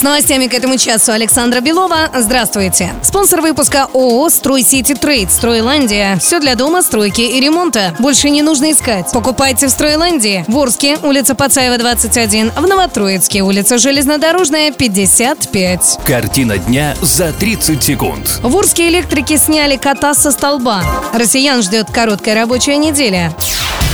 С новостями к этому часу Александра Белова. Здравствуйте. Спонсор выпуска ООО «Стройсити Трейд» «Стройландия». Все для дома, стройки и ремонта. Больше не нужно искать. Покупайте в «Стройландии». В Орске, улица Пацаева, 21. В Новотроицке, улица Железнодорожная, 55. Картина дня за 30 секунд. В Орске электрики сняли кота со столба. Россиян ждет короткая рабочая неделя.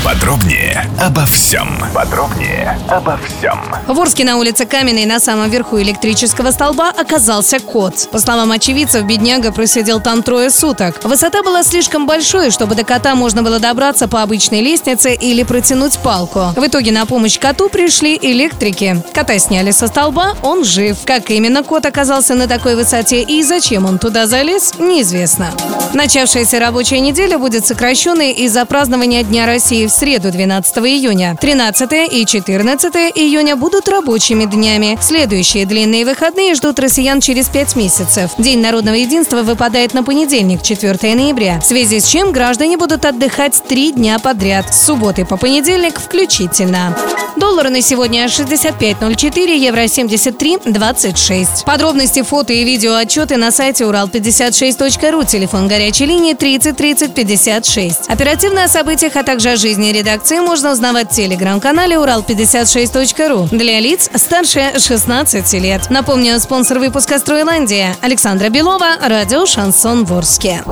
Подробнее обо всем. Подробнее обо всем. В Орске на улице Каменной на самом верху электрического столба оказался кот. По словам очевидцев, бедняга просидел там трое суток. Высота была слишком большой, чтобы до кота можно было добраться по обычной лестнице или протянуть палку. В итоге на помощь коту пришли электрики. Кота сняли со столба, он жив. Как именно кот оказался на такой высоте и зачем он туда залез, неизвестно. Начавшаяся рабочая неделя будет сокращенной из-за празднования Дня России в среду 12 июня. 13 и 14 июня будут рабочими днями. Следующие длинные выходные ждут россиян через 5 месяцев. День народного единства выпадает на понедельник, 4 ноября, в связи с чем граждане будут отдыхать три дня подряд, с субботы по понедельник включительно. Доллары на сегодня 65.04, евро 73.26. Подробности, фото и видео отчеты на сайте урал56.ру, телефон горячей линии 30 30 56. Оперативно о событиях, а также о жизни редакции можно узнавать в телеграм-канале урал56.ру для лиц старше 16 лет. Напомню, спонсор выпуска «Стройландия» Александра Белова, радио «Шансон Ворске».